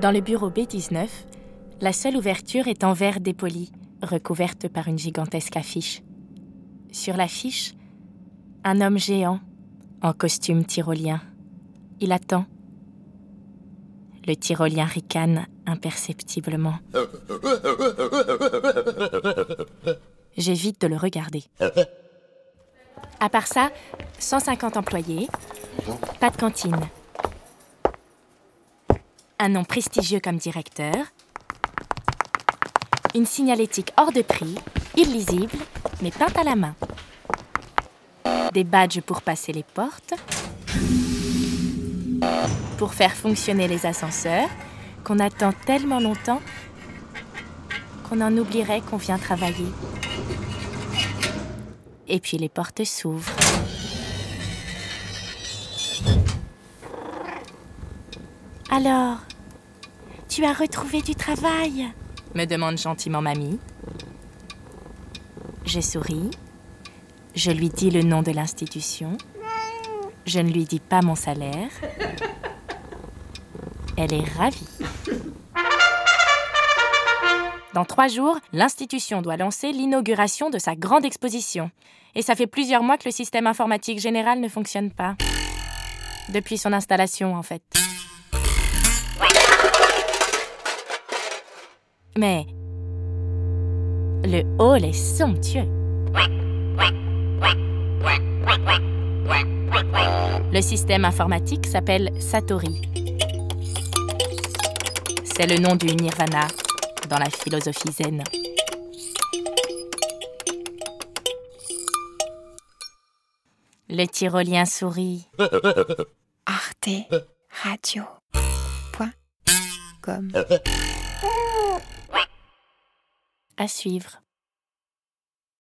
Dans le bureau B19, la seule ouverture est en verre dépoli, recouverte par une gigantesque affiche. Sur l'affiche, un homme géant, en costume tyrolien. Il attend. Le tyrolien ricane imperceptiblement. J'évite de le regarder. À part ça, 150 employés, pas de cantine. Un nom prestigieux comme directeur, une signalétique hors de prix, illisible, mais peinte à la main. Des badges pour passer les portes, pour faire fonctionner les ascenseurs, qu'on attend tellement longtemps qu'on en oublierait qu'on vient travailler. Et puis les portes s'ouvrent. Alors, tu as retrouvé du travail me demande gentiment mamie. Je souris. Je lui dis le nom de l'institution. Je ne lui dis pas mon salaire. Elle est ravie. Dans trois jours, l'institution doit lancer l'inauguration de sa grande exposition. Et ça fait plusieurs mois que le système informatique général ne fonctionne pas. Depuis son installation, en fait. Mais le hall est somptueux. Le système informatique s'appelle Satori. C'est le nom du nirvana dans la philosophie zen. Le tyrolien sourit. Arte Radio. à suivre.